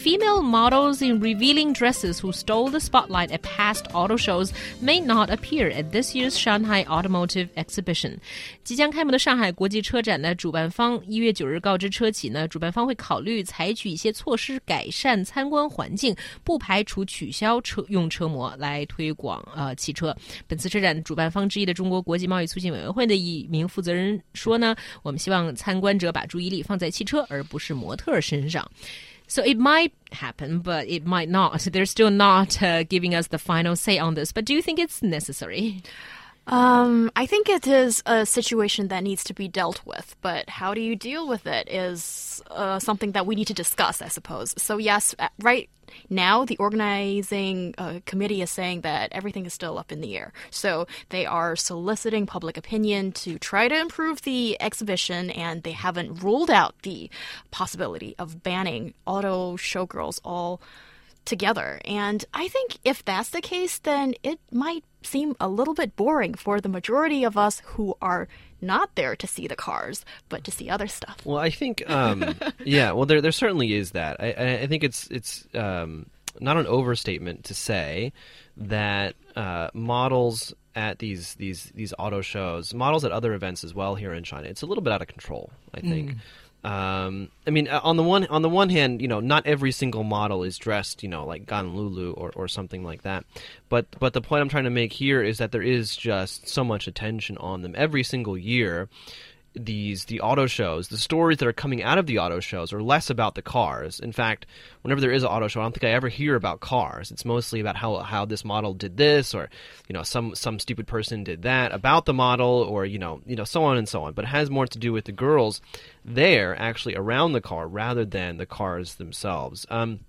Female models in revealing dresses who stole the spotlight at past auto shows may not appear at this year's Shanghai Automotive Exhibition。即将开幕的上海国际车展呢，主办方一月九日告知车企呢，主办方会考虑采取一些措施改善参观环境，不排除取消车用车模来推广呃汽车。本次车展主办方之一的中国国际贸易促进委员会的一名负责人说呢，我们希望参观者把注意力放在汽车而不是模特身上。So it might happen, but it might not. They're still not uh, giving us the final say on this. But do you think it's necessary? Um, I think it is a situation that needs to be dealt with, but how do you deal with it is uh, something that we need to discuss, I suppose. So, yes, uh, right now the organizing uh, committee is saying that everything is still up in the air. So, they are soliciting public opinion to try to improve the exhibition, and they haven't ruled out the possibility of banning auto showgirls all together. And I think if that's the case, then it might seem a little bit boring for the majority of us who are not there to see the cars, but to see other stuff. Well, I think, um, yeah, well, there there certainly is that. I, I think it's it's um, not an overstatement to say that uh, models at these these these auto shows, models at other events as well here in China, it's a little bit out of control. I think. Mm. Um, I mean, uh, on the one on the one hand, you know, not every single model is dressed, you know, like Gan Lulu or, or something like that. But but the point I'm trying to make here is that there is just so much attention on them every single year these the auto shows, the stories that are coming out of the auto shows are less about the cars. In fact, whenever there is an auto show, I don't think I ever hear about cars. It's mostly about how how this model did this, or you know, some some stupid person did that about the model, or you know, you know, so on and so on. But it has more to do with the girls there actually around the car rather than the cars themselves. Um,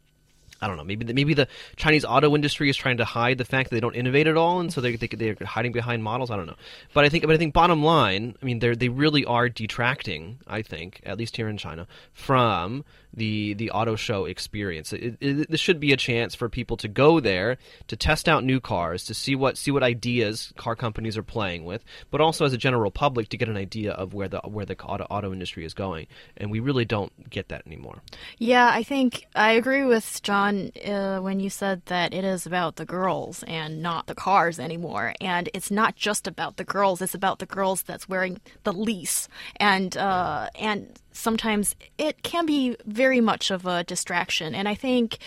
I don't know. Maybe the, maybe the Chinese auto industry is trying to hide the fact that they don't innovate at all, and so they, they they're hiding behind models. I don't know. But I think but I think bottom line, I mean, they they really are detracting. I think at least here in China from the the auto show experience. It, it, this should be a chance for people to go there to test out new cars, to see what see what ideas car companies are playing with, but also as a general public to get an idea of where the where the auto, auto industry is going. And we really don't get that anymore. Yeah, I think I agree with John uh, when you said that it is about the girls and not the cars anymore. And it's not just about the girls; it's about the girls that's wearing the lease and uh, and sometimes it can be very much of a distraction. And I think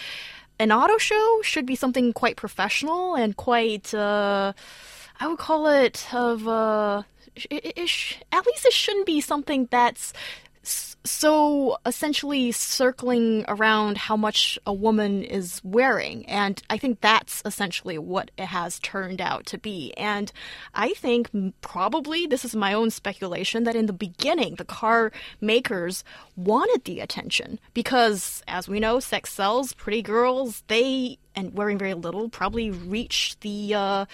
an auto show should be something quite professional and quite, uh, I would call it of, uh, it, it, at least it shouldn't be something that's so essentially circling around how much a woman is wearing. And I think that's essentially what it has turned out to be. And I think probably this is my own speculation that in the beginning, the car makers wanted the attention because, as we know, sex sells. Pretty girls, they, and wearing very little, probably reach the, uh,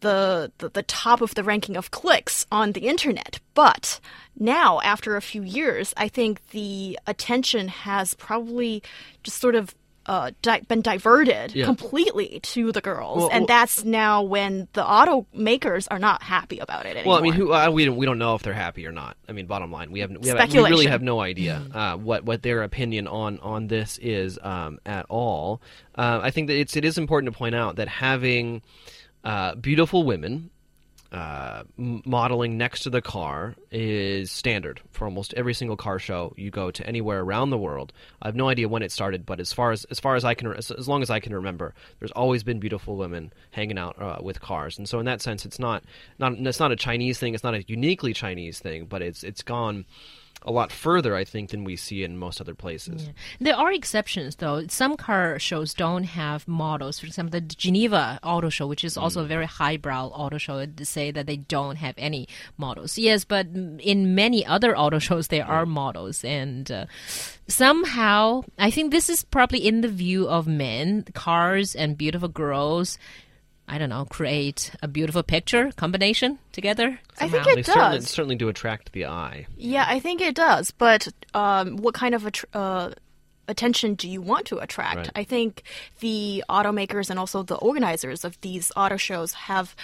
the, the, the top of the ranking of clicks on the internet. But now, after a few years, I think the attention has probably just sort of uh, di been diverted yeah. completely to the girls, well, and well, that's now when the automakers are not happy about it anymore. Well, I mean, who, uh, we don't we don't know if they're happy or not. I mean, bottom line, we have we, have, we really have no idea mm-hmm. uh, what what their opinion on on this is um, at all. Uh, I think that it's it is important to point out that having uh, beautiful women uh, modeling next to the car is standard for almost every single car show you go to anywhere around the world. I have no idea when it started, but as far as as far as I can, as, as long as I can remember, there's always been beautiful women hanging out uh, with cars, and so in that sense, it's not not it's not a Chinese thing. It's not a uniquely Chinese thing, but it's it's gone a lot further, I think, than we see in most other places. Yeah. There are exceptions, though. Some car shows don't have models. For example, the Geneva Auto Show, which is also mm. a very highbrow auto show, they say that they don't have any models. Yes, but in many other auto shows, there are models. And uh, somehow, I think this is probably in the view of men, cars and beautiful girls I don't know, create a beautiful picture combination together? I think it they certainly, does. certainly do attract the eye. Yeah, I think it does. But um, what kind of attr uh, attention do you want to attract? Right. I think the automakers and also the organizers of these auto shows have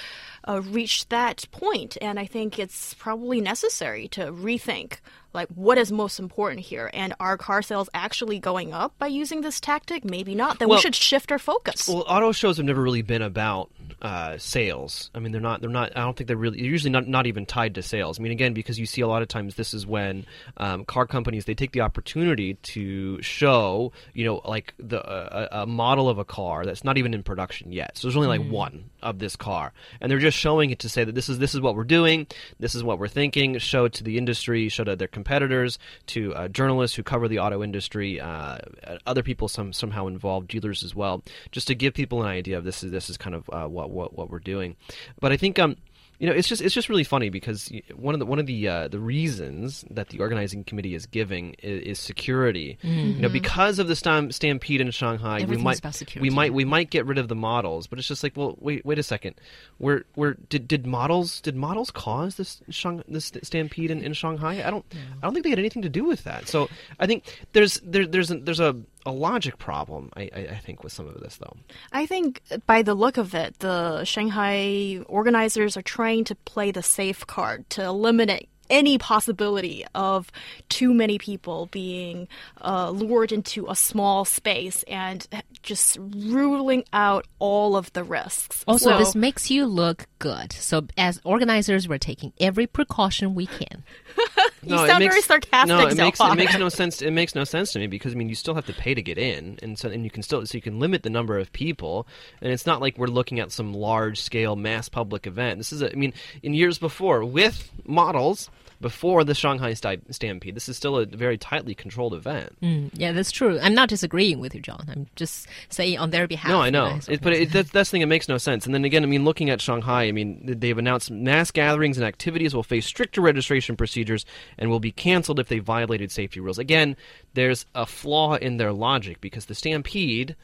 uh, reached that point, and I think it's probably necessary to rethink like what is most important here. And are car sales actually going up by using this tactic? Maybe not. Then Well- we should shift our focus. Well, auto shows have never really been about uh, sales. I mean, they're not. They're not. I don't think they're really. They're usually not not even tied to sales. I mean, again, because you see a lot of times this is when um, car companies they take the opportunity to show you know like the uh, a model of a car that's not even in production yet. So there's only like one of this car, and they're just showing it to say that this is this is what we're doing, this is what we're thinking. Show it to the industry, show it to their competitors, to uh, journalists who cover the auto industry, uh, other people some somehow involved, dealers as well, just to give people an idea of this is this is kind of uh, what what what we're doing. But I think um you know it's just it's just really funny because one of the one of the uh, the reasons that the organizing committee is giving is, is security. You know because of the stam- stampede in Shanghai, we might we might we might get rid of the models, but it's just like well wait wait a second, we're we're did, did models did models cause this Shang, this stampede in, in Shanghai? I don't I don't think they had anything to do with that. So I think there's there, there's a, there's a a logic problem I, I, I think with some of this though. I think by the look of it, the Shanghai organizers are trying to play the safe card to eliminate any possibility of too many people being uh, lured into a small space and just ruling out all of the risks. Also, So- this makes you look good. So, as organizers, we're taking every precaution we can. You sound very sarcastic No, it so makes it makes no sense. It makes no sense to me because I mean, you still have to pay to get in, and so and you can still so you can limit the number of people, and it's not like we're looking at some large scale mass public event. This is, a, I mean, in years before with models before the Shanghai Stampede, this is still a very tightly controlled event. Mm, yeah, that's true. I'm not disagreeing with you, John. I'm just saying on their behalf. No, I know, it, but it, that's, that's the thing. It makes no sense. And then again, I mean, looking at Shanghai, I mean, they've announced mass gatherings and activities will face stricter registration procedures and will be canceled if they violated safety rules. Again, there's a flaw in their logic because the stampede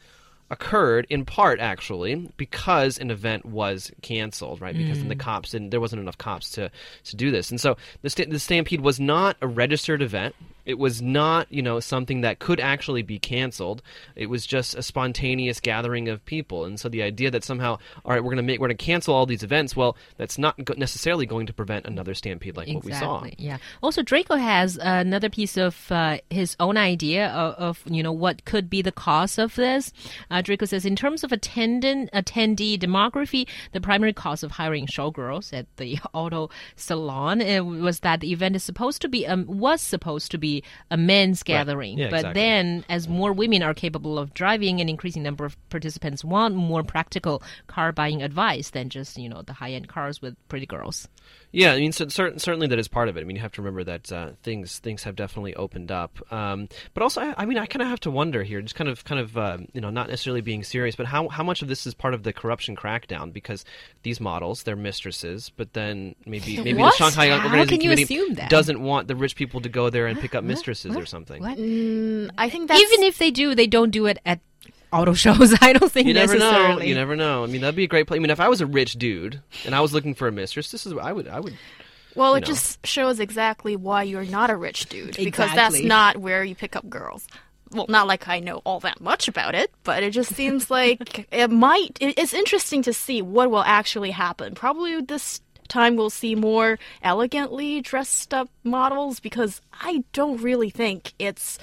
occurred in part actually because an event was canceled right? Because then the mm. cops didn't there wasn't enough cops to to do this. And so the, the stampede was not a registered event it was not you know something that could actually be canceled it was just a spontaneous gathering of people and so the idea that somehow all right we're going to make we're going to cancel all these events well that's not necessarily going to prevent another stampede like what we saw Yeah. Also, Draco has another piece of uh, his own idea of, of you know what could be the cause of this. Uh, Draco says, in terms of attendant attendee demography, the primary cause of hiring showgirls at the auto salon uh, was that the event is supposed to be um, was supposed to be a men's gathering, Yeah, but exactly. then as more women are capable of driving, an increasing number of participants want more practical car buying advice than just you know the high end cars with pretty girls. Yeah, I mean, so, cer- certainly that is part of it. I mean, you have to remember that uh, things things have definitely opened up. Um, but also, I, I mean, I kind of have to wonder here, just kind of, kind of, uh, you know, not necessarily being serious, but how how much of this is part of the corruption crackdown? Because these models, they're mistresses, but then maybe maybe What? the Shanghai Organizing can you Committee assume that? doesn't want the rich people to go there and pick up mistresses or something. What? Mm, I think that's Even if they do, they don't do it at auto shows. I don't think You never know. necessarily. You never know. I mean, that'd be a great play. I mean, if I was a rich dude and I was looking for a mistress, this is what I would I would. Well, it know. just shows exactly why you're not a rich dude because that's not where you pick up girls. Well, not like I know all that much about it, but it just seems like it might. it- It's interesting to see what will actually happen. Probably this time we'll see more elegantly dressed up models because I don't really think it's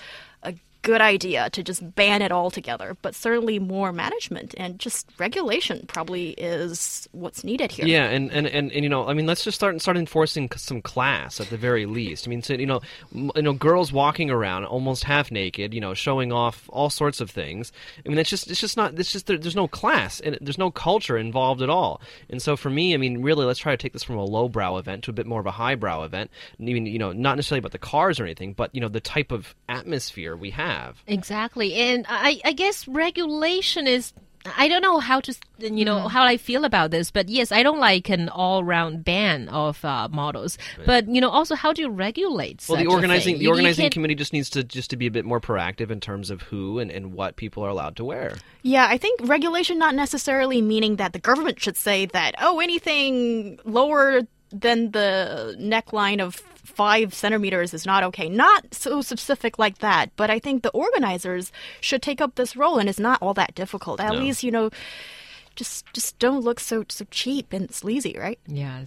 good idea to just ban it altogether, but certainly more management and just regulation probably is what's needed here. Yeah, and, and, and, and you know, I mean, let's just start start enforcing some class at the very least. I mean, so, you know, you know, girls walking around almost half naked, you know, showing off all sorts of things. I mean, it's just it's just not. It's just there, there's no class and there's no culture involved at all. And so for me, I mean, really, let's try to take this from a lowbrow event to a bit more of a highbrow event. I mean, you know, not necessarily about the cars or anything, but you know, the type of atmosphere we have. Exactly, and I, I guess regulation is. I don't know how to, you know, Hmm. how I feel about this, but yes, I don't like an all-round ban of uh, models. But you know, also how do you regulate? Well, such the a organizing thing? the You- you organizing can't- committee just needs to just to be a bit more proactive in terms of who and, and what people are allowed to wear. Yeah, I think regulation not necessarily meaning that the government should say that, oh, anything lower than the neckline of five centimeters is not okay. Not so specific like that, but I think the organizers should take up this role, and it's not all that difficult. At No. least, you know, just just don't look so so cheap and sleazy, right? Yeah,